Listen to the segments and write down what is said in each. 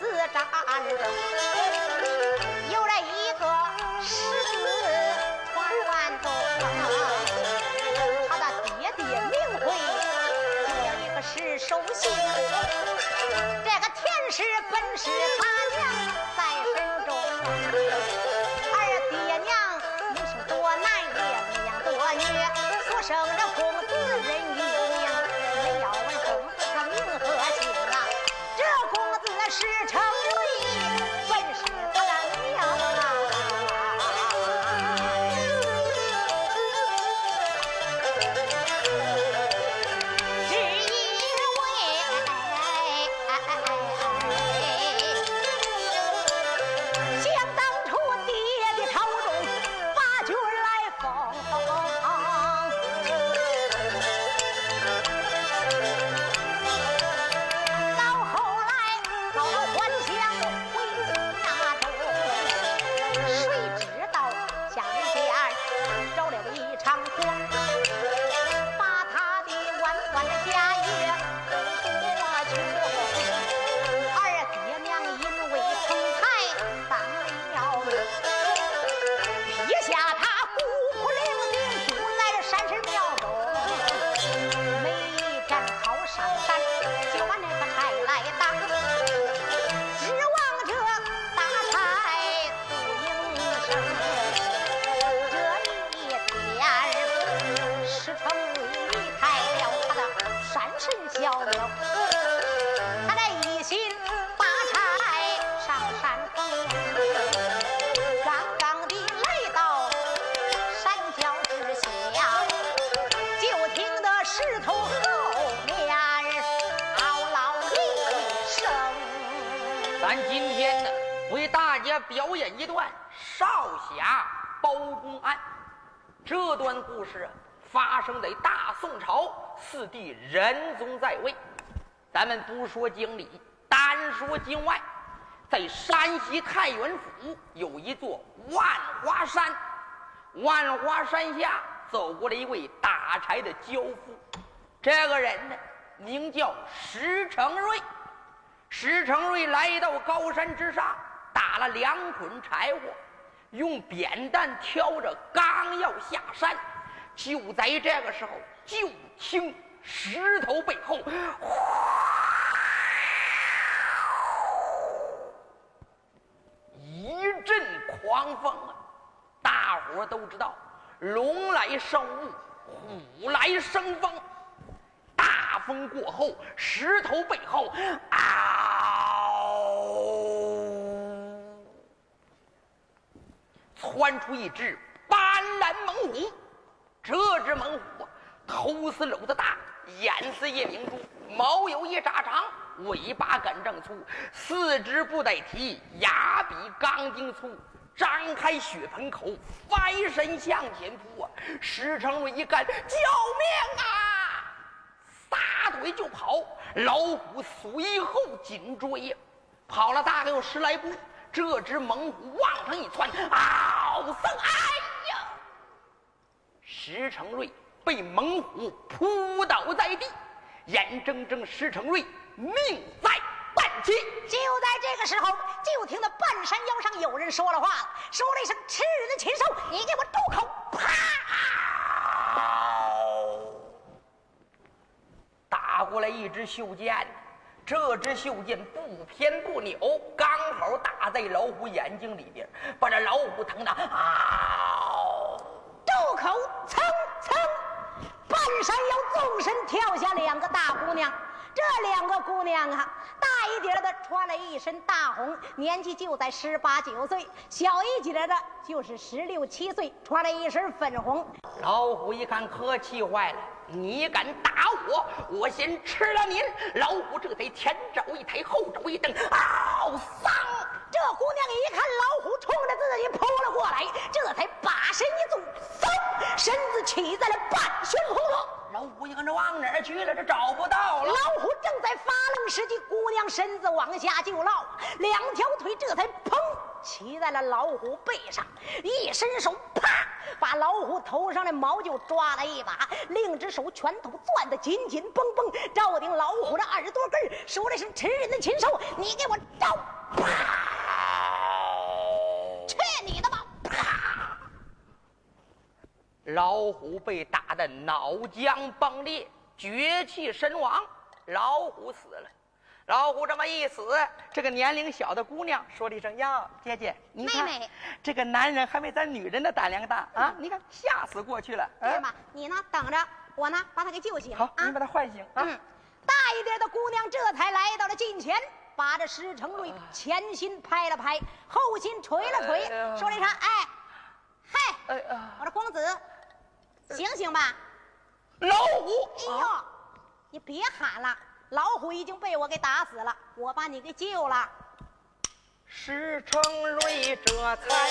自战争。有了一个十四团团头，他的爹爹名讳叫一个石守信。帝仁宗在位。咱们不说经里，单说境外，在山西太原府有一座万花山。万花山下走过了一位打柴的樵夫，这个人呢，名叫石成瑞。石成瑞来到高山之上。打了两捆柴火，用扁担挑着，刚要下山，就在这个时候，就听石头背后，一阵狂风啊！大伙都知道，龙来生雾，虎来生风。大风过后，石头背后，嗷！窜出一只斑斓猛虎，这只猛虎啊头似篓子大，眼似夜明珠，毛有一扎长，尾巴杆正粗，四肢不带蹄，牙比钢筋粗，张开血盆口，翻身向前扑啊！石成瑞一看，救命啊！撒腿就跑，老虎随后紧追呀，跑了大概有十来步。这只猛虎往上一窜，嗷声！哎呀！石成瑞被猛虎扑倒在地，眼睁睁石成瑞命在旦夕。就在这个时候，就听到半山腰上有人说了话，说了一声：“吃人的禽兽，你给我住口！”啪！打过来一支袖箭，这支袖箭不偏不扭，刚好打在老虎眼睛里边，把这老虎疼的啊！住口！噌噌，半山腰纵身跳下两个大姑娘。这两个姑娘啊，大一点的穿了一身大红，年纪就在十八九岁；小一点的，就是十六七岁，穿了一身粉红。老虎一看，可气坏了。你敢打我，我先吃了您！老虎这才前爪一抬，后爪一蹬，嗷！丧！这姑娘一看老虎冲着自己扑了过来，这才把身一纵，嗖，身子起在了半悬空中。老虎一看这往哪儿去了？这找不到了。老虎正在发愣时机，姑娘身子往下就落，两条腿这才砰骑在了老虎背上，一伸手啪。把老虎头上的毛就抓了一把，另一只手拳头攥得紧紧绷绷，照定老虎的耳朵根说的是吃人的禽兽，你给我招！啪！去你的吧！啪！老虎被打得脑浆迸裂，绝气身亡。老虎死了。老虎这么一死，这个年龄小的姑娘说了一声：“呀，姐姐，你看，这个男人还没咱女人的胆量大啊！你看，吓死过去了。对吧？你呢，等着我呢，把他给救醒。好，你把他唤醒啊！大一点的姑娘这才来到了近前，把这石成瑞前心拍了拍，后心捶了捶，说了一声：哎，嗨，我说公子，醒醒吧！老虎，哎呦，你别喊了。”老虎已经被我给打死了，我把你给救了。石成瑞这才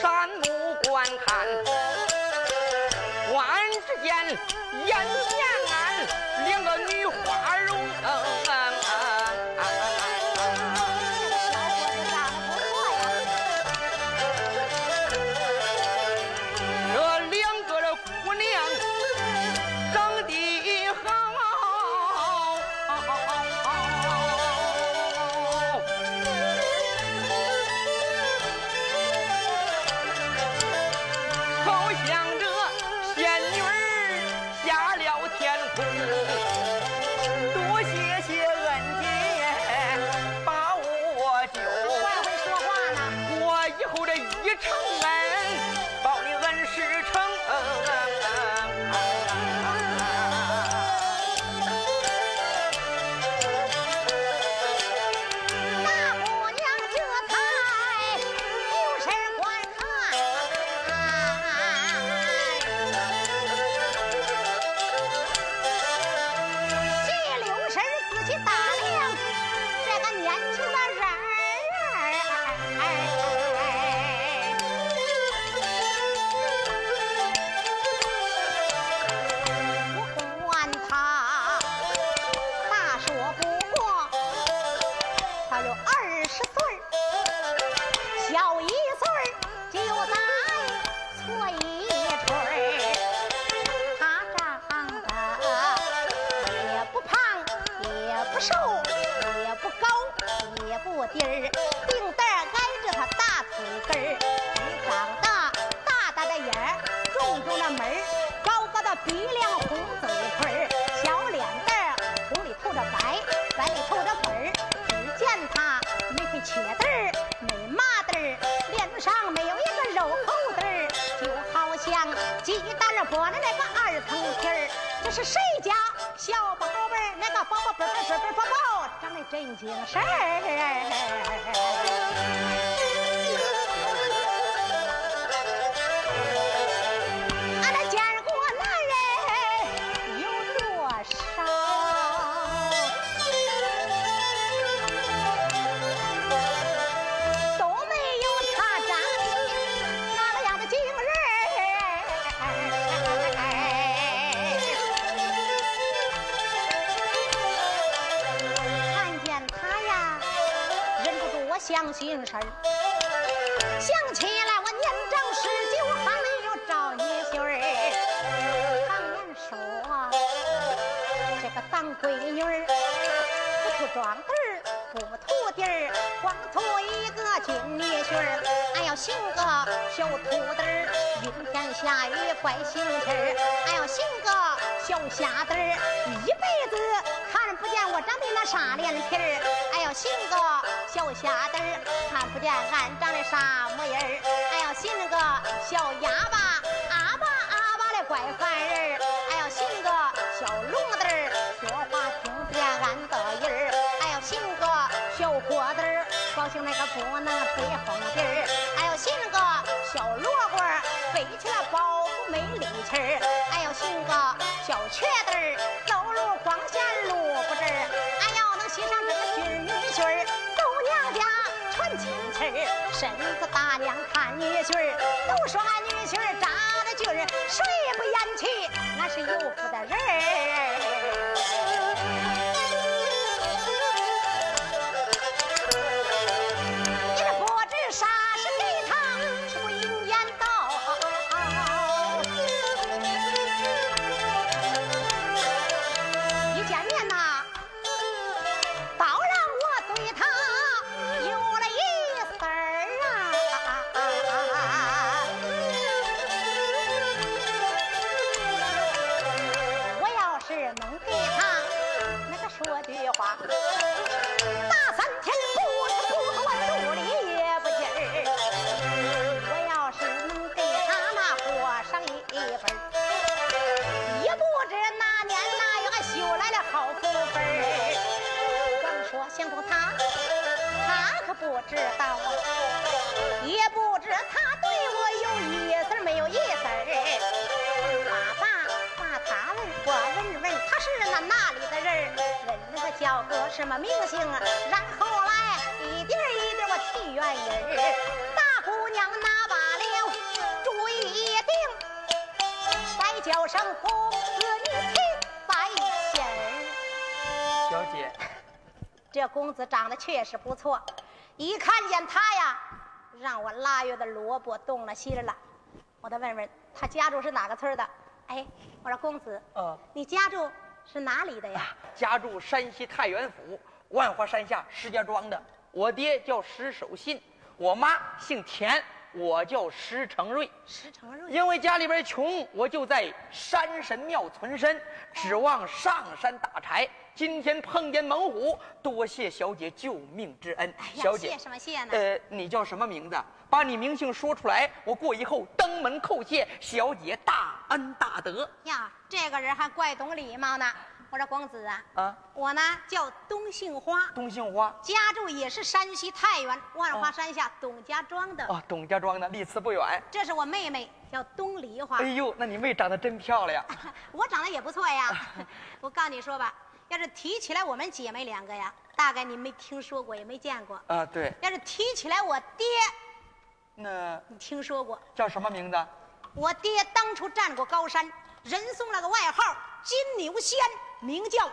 山目观看，万只见是小瞎子儿，一辈子看不见我长的那啥脸皮儿。俺要姓个小瞎子儿，看不见俺长的啥模样儿。俺要姓个小哑巴，阿巴阿巴的怪烦人儿。俺要姓个小聋子儿，说话听不见俺的音儿。俺要姓个小伙子儿，高兴那个不能吹风笛儿。俺要姓个小萝卜儿，背起了包袱没力气儿。瘸子儿，走路光显路不直。俺要能喜上这个军女婿儿，走娘家传亲戚儿，身子大娘看女婿儿，都说俺女婿儿长得俊儿，谁不嫌弃？俺是有福的人儿。长得确实不错，一看见他呀，让我腊月的萝卜动了心儿了。我得问问他家住是哪个村的？哎，我说公子，呃，你家住是哪里的呀？家住山西太原府万华山下石家庄的。我爹叫石守信，我妈姓田，我叫石成瑞。石成瑞。因为家里边穷，我就在山神庙存身，指望上山打柴。今天碰见猛虎，多谢小姐救命之恩。哎呀，小姐谢，什么谢呢？呃，你叫什么名字？把你名姓说出来，我过以后登门叩谢小姐大恩大德。呀，这个人还怪懂礼貌呢。我说公子啊，啊，我呢叫东杏花，东杏花。家住也是山西太原万花山下董家庄的。哦，董家庄的，离此不远。这是我妹妹，叫东梨花。哎呦，那你妹长得真漂亮。我长得也不错呀。我告诉你说吧，要是提起来我们姐妹两个呀，大概你没听说过，也没见过。啊，对，要是提起来我爹，那你听说过？叫什么名字？我爹当初战过高山，人送了个外号“金牛仙”，名叫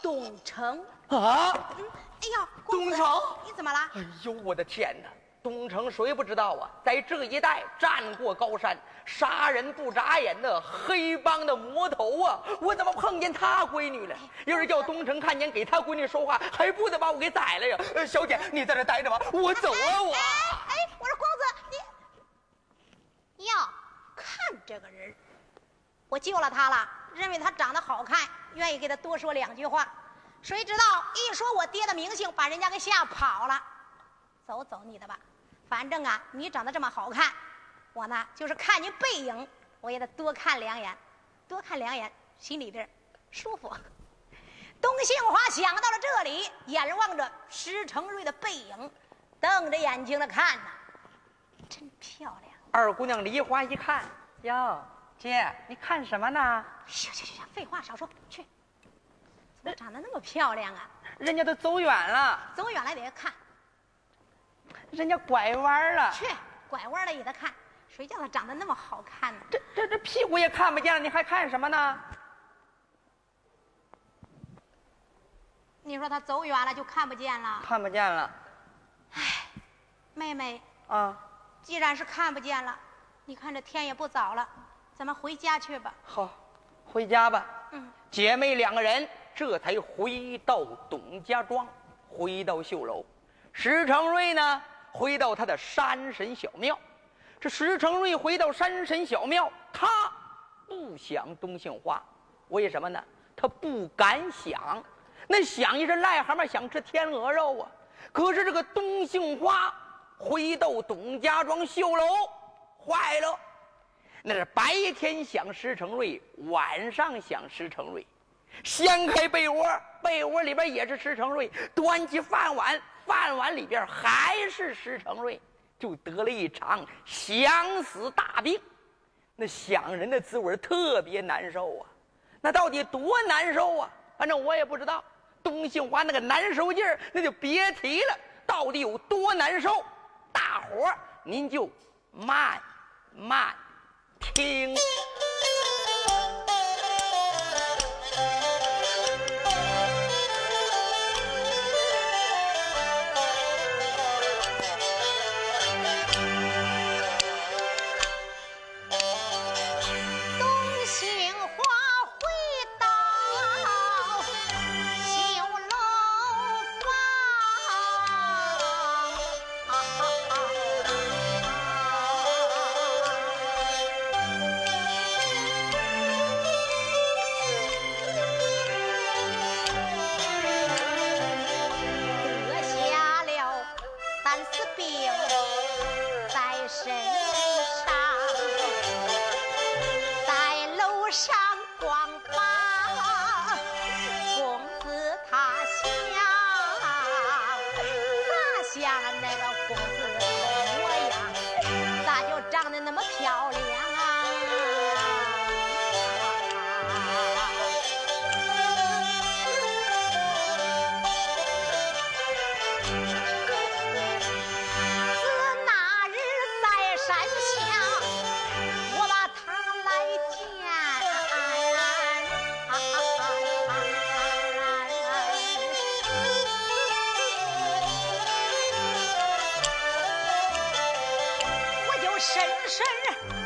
董成。啊，嗯，哎呀，董成你怎么了？哎呦，我的天哪！东城谁不知道啊？在这一带战过高山，杀人不眨眼的黑帮的魔头啊！我怎么碰见他闺女了？要是叫东城看见给他闺女说话，还不得把我给宰了呀？呃，小姐，你在这待着吧，我走啊，我。哎，我说公子，你哟，看这个人，我救了他了，认为他长得好看，愿意给他多说两句话。谁知道一说我爹的名姓，把人家给吓跑了。走走你的吧，反正啊，你长得这么好看，我呢就是看你背影，我也得多看两眼，多看两眼，心里边舒服。东杏花想到了这里，眼望着石成瑞的背影，瞪着眼睛的看呐，真漂亮。二姑娘梨花一看，哟，姐，你看什么呢？行行行，废话少说，去。怎么长得那么漂亮啊？人家都走远了，走远了得看，人家拐弯了，去拐弯了也得看。谁叫他长得那么好看呢？这这这屁股也看不见了，你还看什么呢？你说他走远了就看不见了。看不见了妹妹，啊！既然是看不见了，你看这天也不早了，咱们回家去吧。好，回家吧。嗯，姐妹两个人这才回到董家庄，回到绣楼。石成瑞呢，回到他的山神小庙。这石成瑞回到山神小庙，他不想东杏花，为什么呢？他不敢想。那想一声癞蛤蟆想吃天鹅肉啊！可是这个东杏花回到董家庄绣楼，坏了。那是白天想石成瑞，晚上想石成瑞。掀开被窝，被窝里边也是石成瑞；端起饭碗，饭碗里边还是石成瑞，就得了一场想死大病。那想人的滋味特别难受啊！那到底多难受啊？反正我也不知道。东杏花那个难受劲儿，那就别提了。到底有多难受？大伙儿您就慢慢听。娘，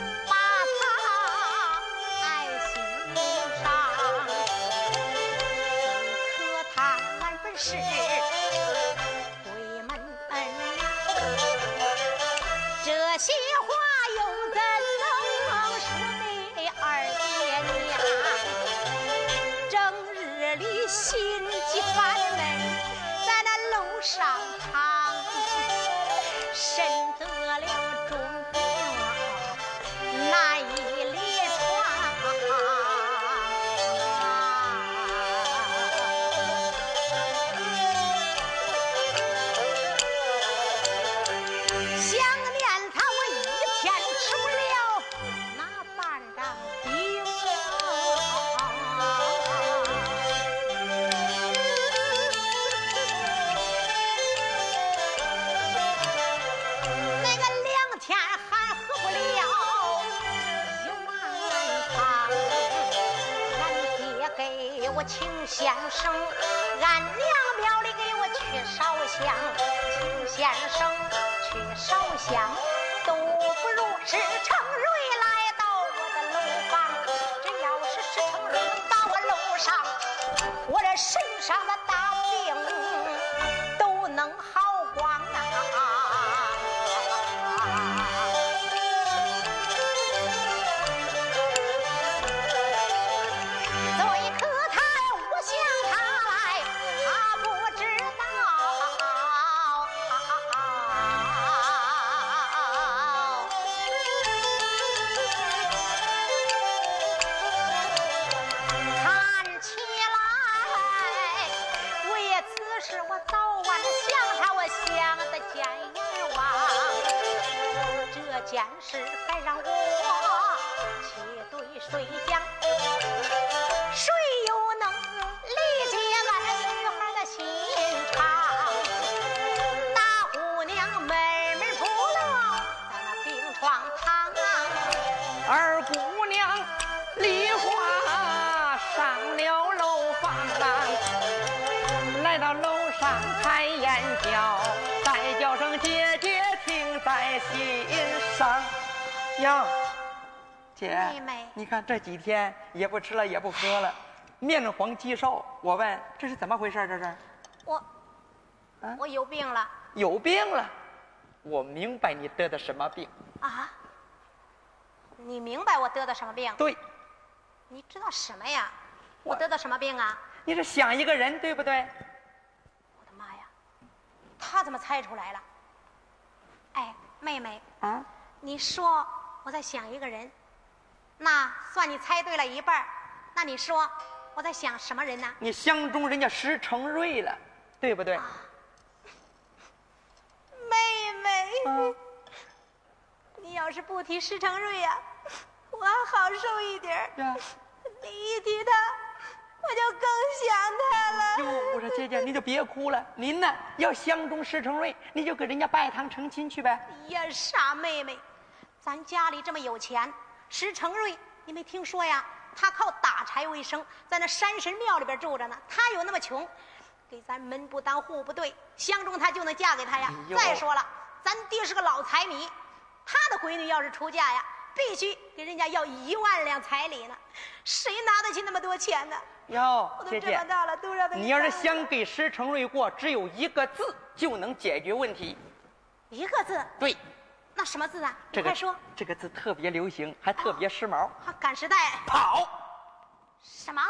这几天也不吃了也不喝了，面黄肌瘦。我问这是怎么回事？这是我，我有病了。有病了？我明白你得的什么病。啊？你明白我得的什么病？对，你知道什么呀？我我得的什么病啊？你是想一个人，对不对？我的妈呀！他怎么猜出来了？哎，妹妹，啊，你说我在想一个人，那算你猜对了一半儿那你说我在想什么人呢？你相中人家石成瑞了，对不对？妹妹，啊，你要是不提石成瑞呀、我还好受一点你一提他，我就更想他了。哟，我说姐姐，你就别哭了。您呢，要相中石成瑞，你就给人家拜堂成亲去呗。呀，傻妹妹，咱家里这么有钱，石成瑞，你没听说呀？他靠打柴为生，在那山神庙里边住着呢。他有那么穷，给咱门不当户不对，相中他就能嫁给他呀哎。再说了，咱爹是个老财迷，他的闺女要是出嫁呀，必须给人家要一万两彩礼呢。谁拿得起那么多钱呢？哟我，都姐姐这么，大了，都让他给你要是想给石成瑞过，只有一个字就能解决问题。一个字，对，那什么字啊？这个快说，这个字特别流行，还特别时髦。还赶时代？跑，什么？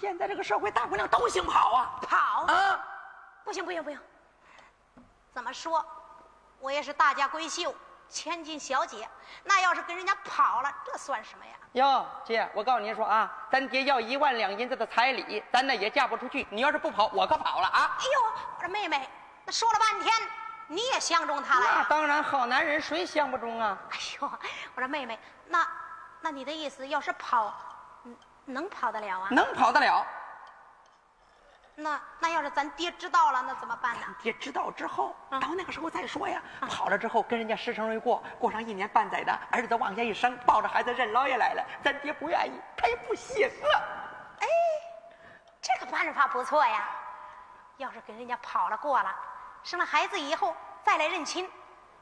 现在这个社会大姑娘都兴跑啊跑？啊！不行不行不行！怎么说，我也是大家闺秀，千金小姐，那要是跟人家跑了，这算什么呀？哟，姐，我告诉您说啊，咱爹要一万两银子的彩礼，咱那也嫁不出去。你要是不跑，我可跑了啊！哎呦，我说妹妹，那说了半天，你也相中他了呀？那当然，好男人谁相不中啊？哎呦，我说妹妹，那那你的意思，要是跑，嗯能跑得了啊？能跑得了。那那要是咱爹知道了，那怎么办呢？爹知道之后，嗯到那个时候再说呀。跑了之后跟人家石成瑞过，过上一年半载的，儿子往下一生，抱着孩子认老爷来了，咱爹不愿意，他也不行啊。哎，这个办法不错呀。要是跟人家跑了过了，生了孩子以后再来认亲，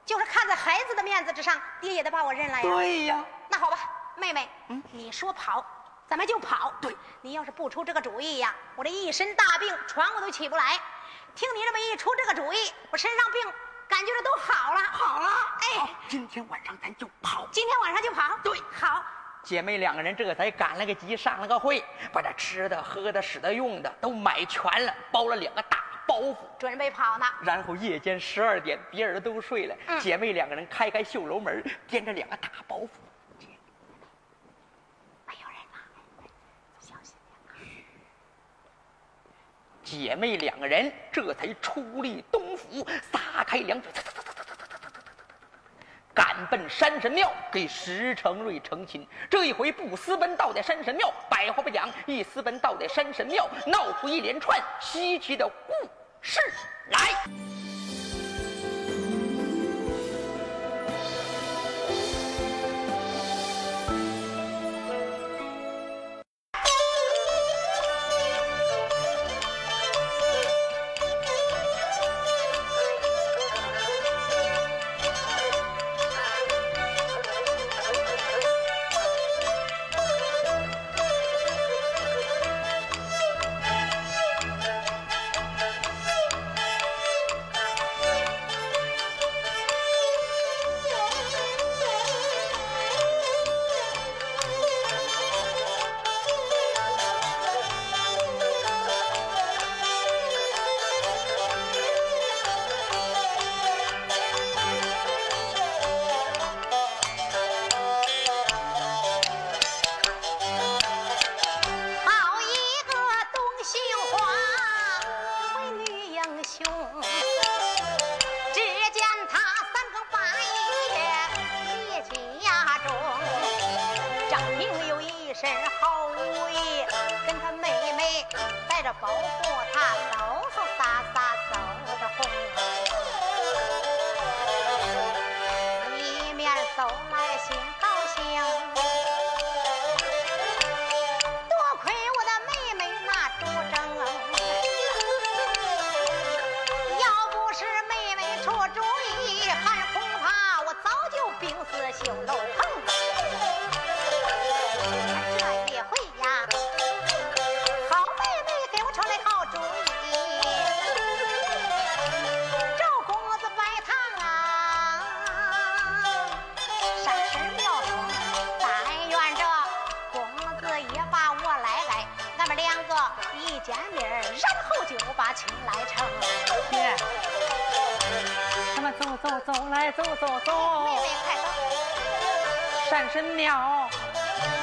就是看在孩子的面子之上，爹也得把我认了呀。对呀，那好吧，妹妹，嗯你说跑，咱们就跑。对，你要是不出这个主意呀，我这一身大病，床我都起不来。听你这么一出这个主意，我身上病感觉着都好了。好了，哎，今天晚上咱就跑。今天晚上就跑。对好，姐妹两个人这才赶了个集，上了个会，把这吃的、喝的、使的、用的都买全了，包了两个大包袱。准备跑呢。然后夜间十二点，别人都睡了，嗯姐妹两个人开开绣楼门，掂着两个大包袱。没有人了，小心点。姐妹两个人这才出立东府，撒开两腿，赶奔山神庙给石成瑞成亲。这一回不私奔到的山神庙，百话不讲，一私奔到的山神庙，闹出一连串稀奇的故是来。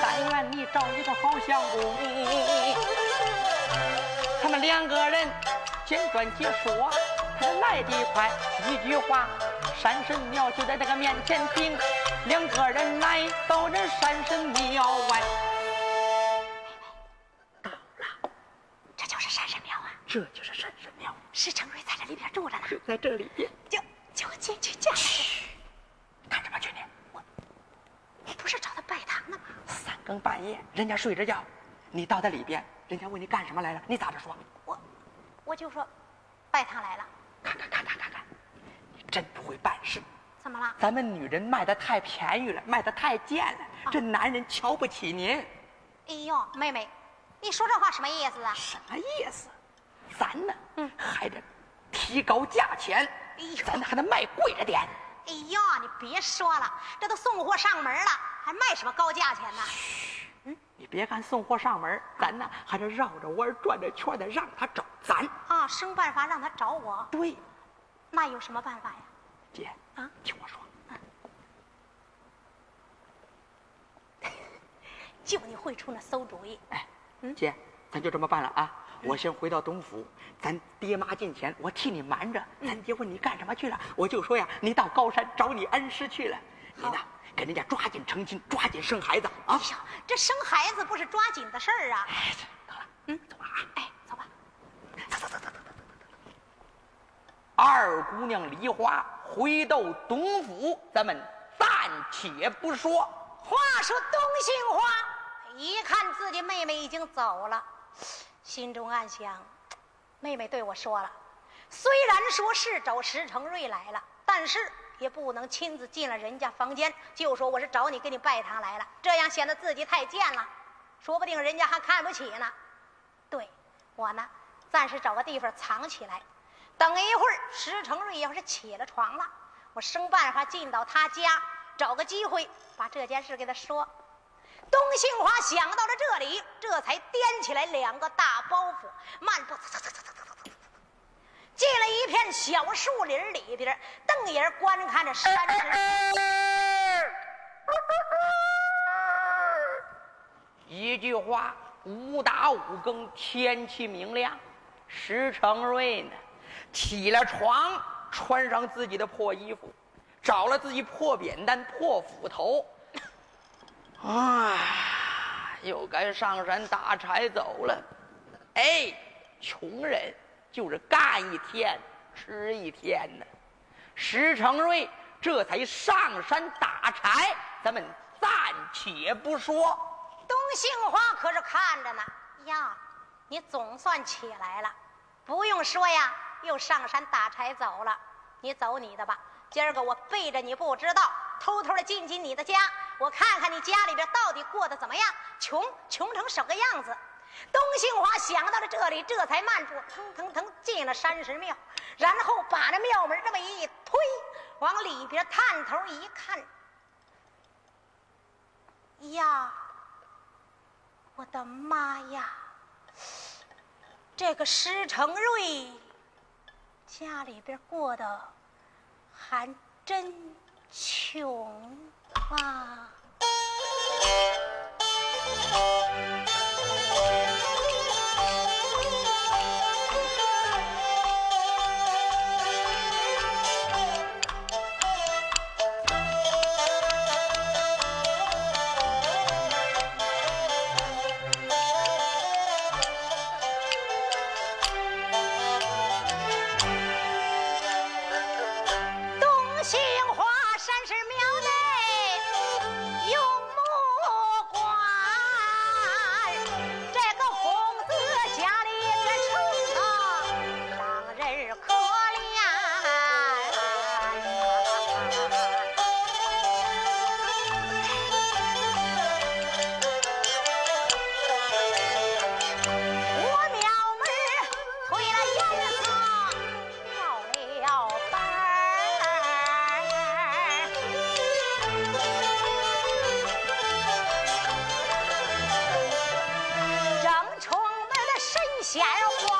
但愿你找一个好相公。他们两个人简短解说，他来得快，一句话，山神庙就在这个面前停。两个人来到这山神庙外，到了，这就是山神庙啊！这就是山神庙，石成瑞在这里边住着呢，就在这里边。就就进去见。嘘，干什么去你？我你不是找他拜堂呢吗？三更半夜，人家睡着觉，你到他里边，人家问你干什么来了，你咋着说？我我就说拜堂来了。看看看看看看，你真不会办事。怎么了？咱们女人卖的太便宜了，卖的太贱了，这男人瞧不起您。哎呦，妹妹，你说这话什么意思啊？什么意思？咱呢，嗯，还得提高价钱，哎呦咱还得卖贵着点。哎呦，你别说了，这都送货上门了，还卖什么高价钱呢？你别看送货上门，咱呢还得绕着弯儿转着圈的让他找咱。啊，生办法让他找我，对，那有什么办法呀？姐啊听我说，就你会出那馊主意。哎，嗯姐，咱就这么办了啊！我先回到东府，咱爹妈近前，我替你瞒着。咱爹问你干什么去了，我就说呀，你到高山找你恩师去了。你呢，给人家抓紧成亲，抓紧生孩子啊！哎呀，这生孩子不是抓紧的事儿啊！哎，得了，嗯，走吧啊！哎，走吧。走走走走走走走。二姑娘梨花回到董府，咱们暂且不说。话说东杏花一看自己妹妹已经走了，心中暗想：妹妹对我说了，虽然说是找石成瑞来了，但是也不能亲自进了人家房间，就说我是找你给你拜堂来了，这样显得自己太贱了，说不定人家还看不起呢。对我呢，暂时找个地方藏起来，等一会儿石成瑞要是起了床了，我生办法进到他家，找个机会把这件事给他说。东杏花想到了这里，这才掂起来两个大包袱，慢步走走走走走走走，进了一片小树林里边，瞪眼观看着山石。一句话，五打五更，天气明亮。石成瑞呢，起了床，穿上自己的破衣服，找了自己破扁担、破斧头，啊，又该上山打柴走了。哎，穷人就是干一天吃一天呢。石成瑞这才上山打柴，咱们暂且不说。东杏花可是看着呢呀，你总算起来了，不用说呀，又上山打柴走了。你走你的吧，今儿个我背着你不知道，偷偷的进进你的家，我看看你家里边到底过得怎么样，穷穷成什么样子。东兴华想到了这里，这才慢步腾腾腾进了山神庙，然后把那庙门这么一推，往里边探头一看，呀。我的妈呀！这个施成瑞家里边过得还真穷啊！闲话。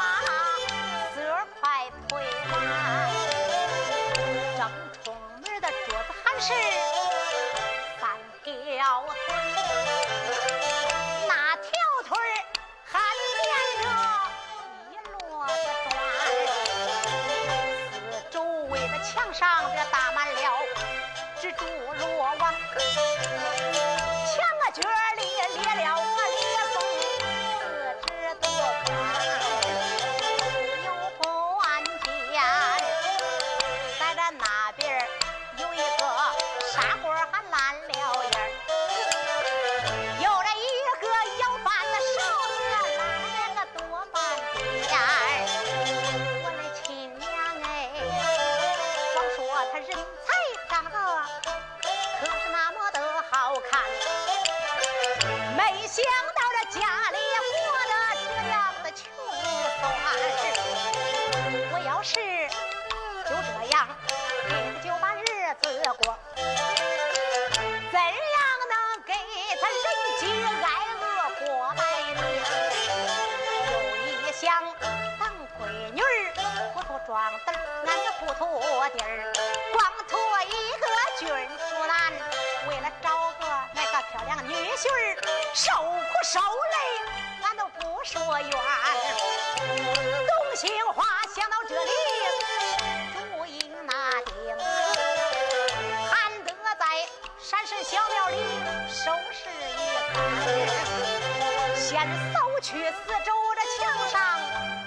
先搜去四周的墙上，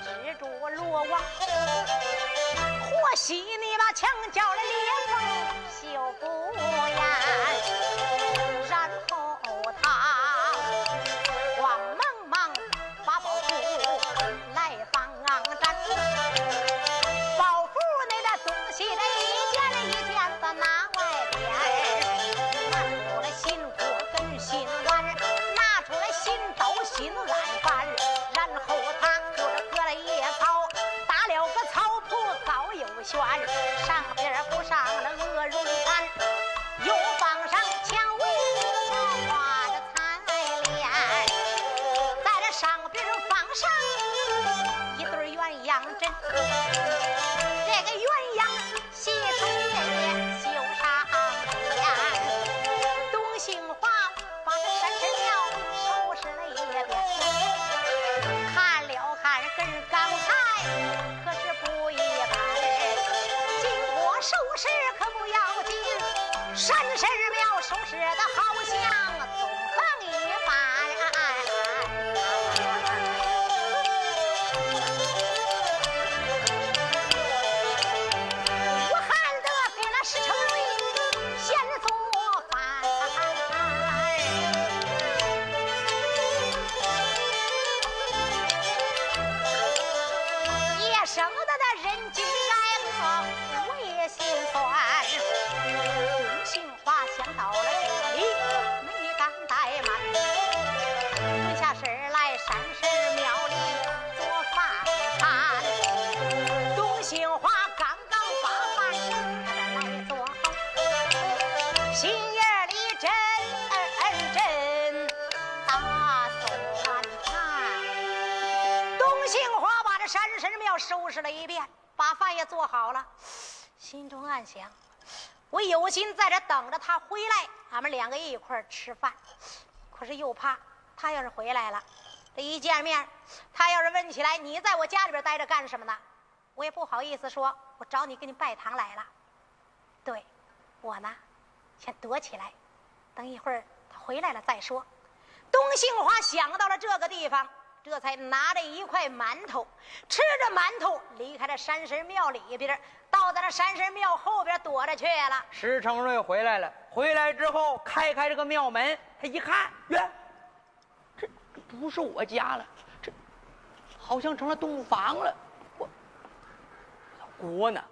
蜘蛛罗网。可惜你把墙角来。想：我有心在这等着他回来，俺们两个一块儿吃饭。可是又怕他要是回来了，这一见面，他要是问起来你在我家里边待着干什么呢？我也不好意思说，我找你给你拜堂来了。对，我呢，先躲起来，等一会儿他回来了再说。东杏花想到了这个地方。这才拿着一块馒头，吃着馒头离开了山神庙里边，到在了山神庙后边躲着去了。石成瑞回来了，回来之后开开这个庙门，他一看，哟，这不是我家了，这好像成了洞房了。我锅呢？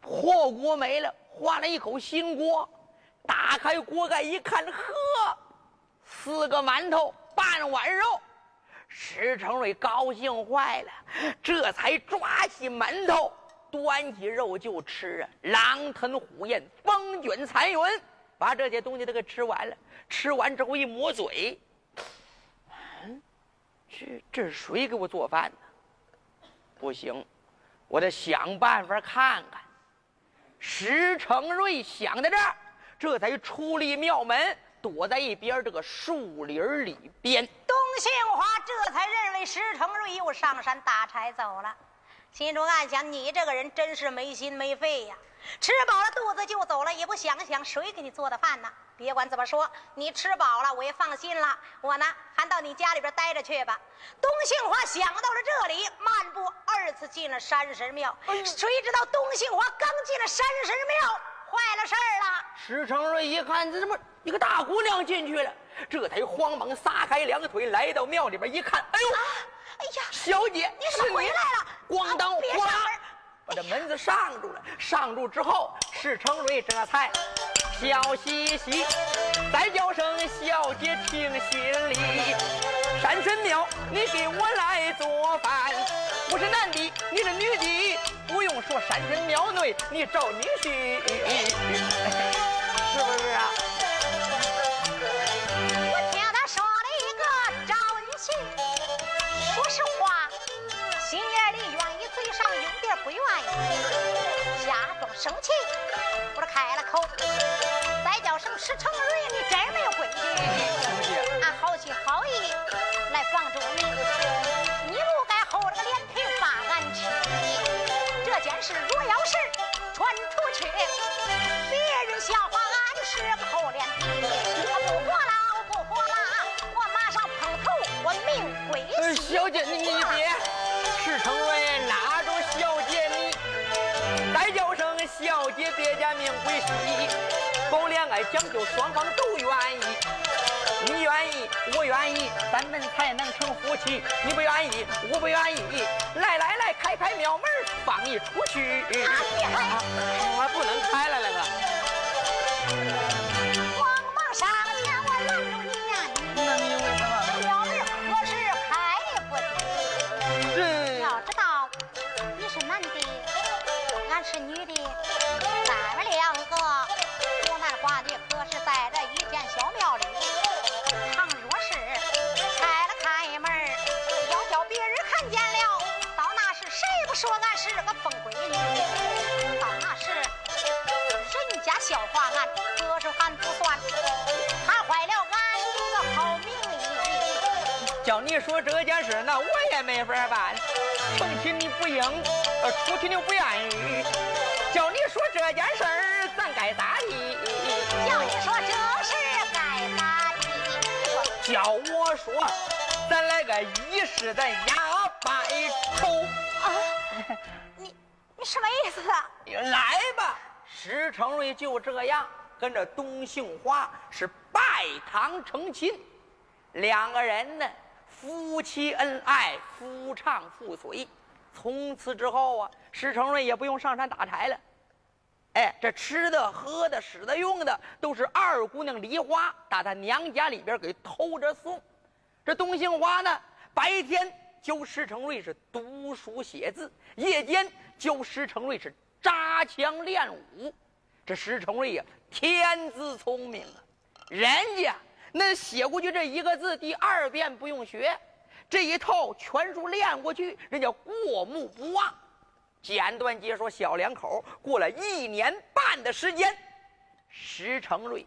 破锅没了，换了一口新锅。打开锅盖一看，呵，四个馒头。半碗肉，石成瑞高兴坏了，这才抓起馒头，端起肉就吃啊！狼吞虎咽，风卷残云，把这些东西都给吃完了。吃完之后一抹嘴，嗯，这这是谁给我做饭呢？不行，我得想办法看看。石成瑞想到这儿，这才出离庙门。躲在一边这个树林里边，东杏花这才认为石成瑞又上山打柴走了。心中暗想：你这个人真是没心没肺呀！吃饱了肚子就走了，也不想想谁给你做的饭呢？别管怎么说，你吃饱了我也放心了。我呢，还到你家里边待着去吧。东杏花想到了这里，漫步二次进了山神庙。谁知道东杏花刚进了山神庙，坏了事儿了。石成瑞一看，这怎么一个大姑娘进去了？这才慌忙撒开两个腿，来到庙里边一看，哎呦，哎呀，小姐，你怎么回来了？咣当别呼啦，把这门子上住了。上住之后，石成瑞这才笑嘻嘻，再叫声小姐听心里。山神庙，你给我来做饭。我是男的，你是女的，不用说山神庙内你找女婿，是不是啊？我听他说了一个找你去，说实话，心眼里愿意，嘴上有点不愿意，假装生气。我这开了口，再叫声石成瑞，你真没有才能成夫妻。你不愿意，我不愿意，来来来，开开庙门，放你出去。啊我不能开了来了说这件事，那我也没法办。成亲你不应，呃，出去你不愿意。叫你说这件事儿，咱该咋地？叫你说这事该咋地？叫我说，咱来个一世的压白头。啊，你你什么意思啊？来吧，石成瑞就这样跟着董杏花是拜堂成亲，两个人呢夫妻恩爱，夫唱妇随。从此之后啊，石成瑞也不用上山打柴了。哎，这吃的、喝的、使的、用的，都是二姑娘梨花打她娘家里边给偷着送。这东杏花呢，白天教石成瑞是读书写字，夜间教石成瑞是扎枪练武。这石成瑞呀，天资聪明啊，人家那写过去这一个字，第二遍不用学，这一套全书练过去，人家过目不忘。简短截说，小两口过了一年半的时间，石成瑞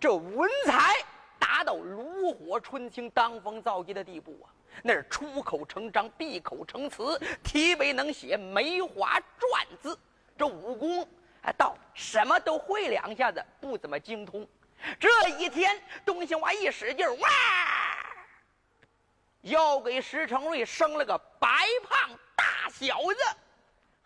这文才达到炉火纯青、当风造极的地步啊！那是出口成章，闭口成词，题为能写梅花篆字。这武功啊，到什么都会两下子，不怎么精通。这一天，东兴娃一使劲，哇，要给石成瑞生了个白胖大小子。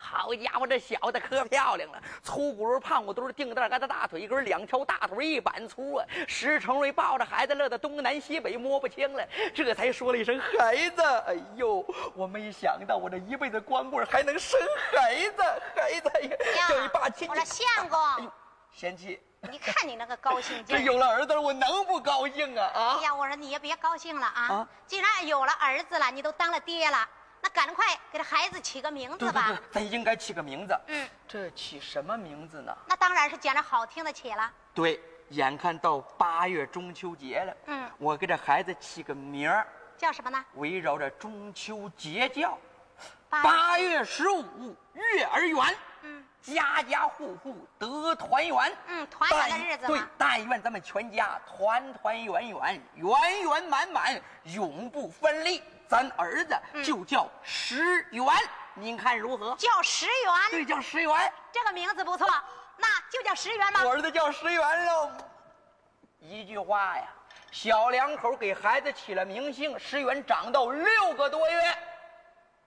好家伙，这小子可漂亮了，粗骨头胖骨头，腚蛋疙瘩大腿根，两条大腿一板粗啊！石成瑞抱着孩子乐得东南西北摸不清了，这才说了一声“孩子”。哎呦，我没想到我这一辈子光棍还能生孩子，孩子呀，叫你爸亲我说相公贤妻，你看你那个高兴劲这。有了儿子了，我能不高兴啊？啊哎！呀，我说你也别高兴了啊！啊既然有了儿子了，你都当了爹了，那赶快给这孩子起个名字吧。对对对，咱应该起个名字。嗯，这起什么名字呢？那当然是捡着好听的起了。对，眼看到八月中秋节了，嗯我给这孩子起个名儿，叫什么呢？围绕着中秋节叫。八八月十五，月儿圆，嗯家家户户得团圆。嗯，团圆的日子对。，但愿咱们全家团团圆圆，圆圆满满，永不分离。咱儿子嗯就叫石元。您看如何？叫石原，对，叫石原。这个名字不错，那就叫石原吧。我儿子叫石原喽。一句话呀，小两口给孩子起了名姓，石原长到六个多月。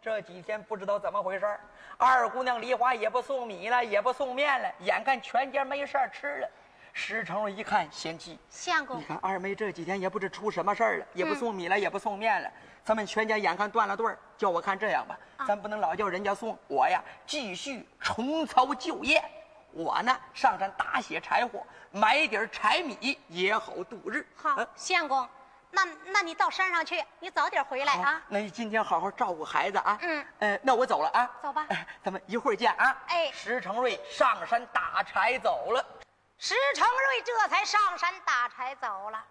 这几天不知道怎么回事二姑娘梨花也不送米了，也不送面了，眼看全家没事吃了。石成一看，嫌弃相公，你看二妹这几天也不知出什么事儿了，也不送米了，也不送面了。咱们全家眼看断了队儿，叫我看这样吧，咱不能老叫人家送我呀，继续重操旧业。我呢上山打些柴火，买点柴米也好度日。好，相公。那，那你到山上去，你早点回来啊。那你今天好好照顾孩子啊。嗯。呃，那我走了啊。走吧。咱们一会儿见啊。哎。石成瑞上山打柴走了。石成瑞这才上山打柴走了。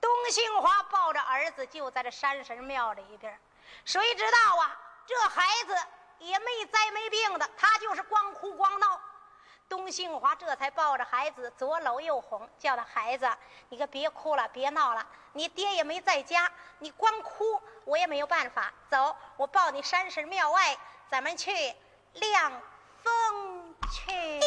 东兴华抱着儿子就在这山神庙里边，谁知道啊？这孩子也没灾没病的，他就是光哭光闹。东兴华这才抱着孩子左搂右哄，叫他孩子，你可别哭了，别闹了。你爹也没在家，你光哭我也没有办法。走，我抱你山神庙外，咱们去亮风去。